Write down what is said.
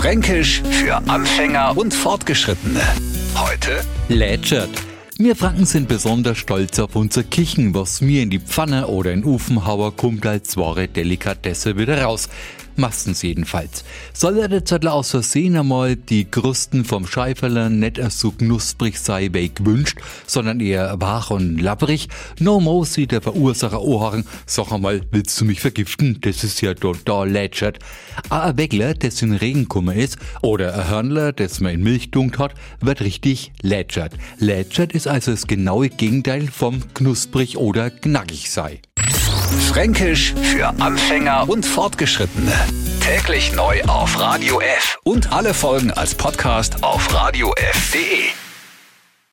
Fränkisch für Anfänger und Fortgeschrittene. Heute Lätschert. Wir Franken sind besonders stolz auf unser Kichen, was mir in die Pfanne oder in Ofen hauen, kommt als wahre Delikatesse wieder raus. Meistens jedenfalls. Soll er der Zettel aus Versehen einmal die Krusten vom Scheiferler nicht so knusprig sei wie gewünscht, sondern eher wach und labbrig, no mo sieht der Verursacher Ohren, sag einmal, willst du mich vergiften? Das ist ja total lätschert. Ein Weckler, das in Regenkummer ist, oder ein Hörnler, das man in Milch dunkt hat, wird richtig lätschert. Lätschert ist also das genaue Gegenteil vom knusprig oder knackig sei. Fränkisch für Anfänger und Fortgeschrittene. Täglich neu auf Radio F und alle Folgen als Podcast auf radiof.de.